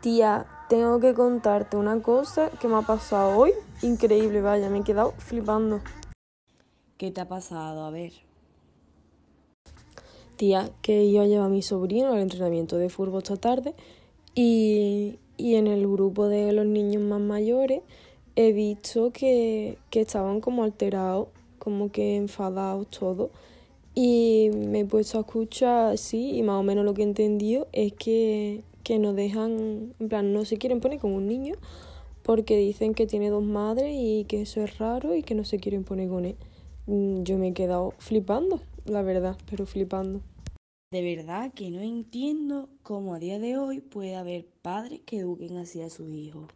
Tía, tengo que contarte una cosa que me ha pasado hoy. Increíble, vaya, me he quedado flipando. ¿Qué te ha pasado? A ver. Tía, que a llevar a mi sobrino al entrenamiento de fútbol esta tarde y, y en el grupo de los niños más mayores he visto que, que estaban como alterados, como que enfadados todos. Y me he puesto a escuchar, sí, y más o menos lo que he entendido es que, que no dejan, en plan, no se quieren poner con un niño porque dicen que tiene dos madres y que eso es raro y que no se quieren poner con él. Mm, Yo me he quedado flipando, la verdad, pero flipando. De verdad que no entiendo cómo a día de hoy puede haber padres que eduquen así a sus hijos.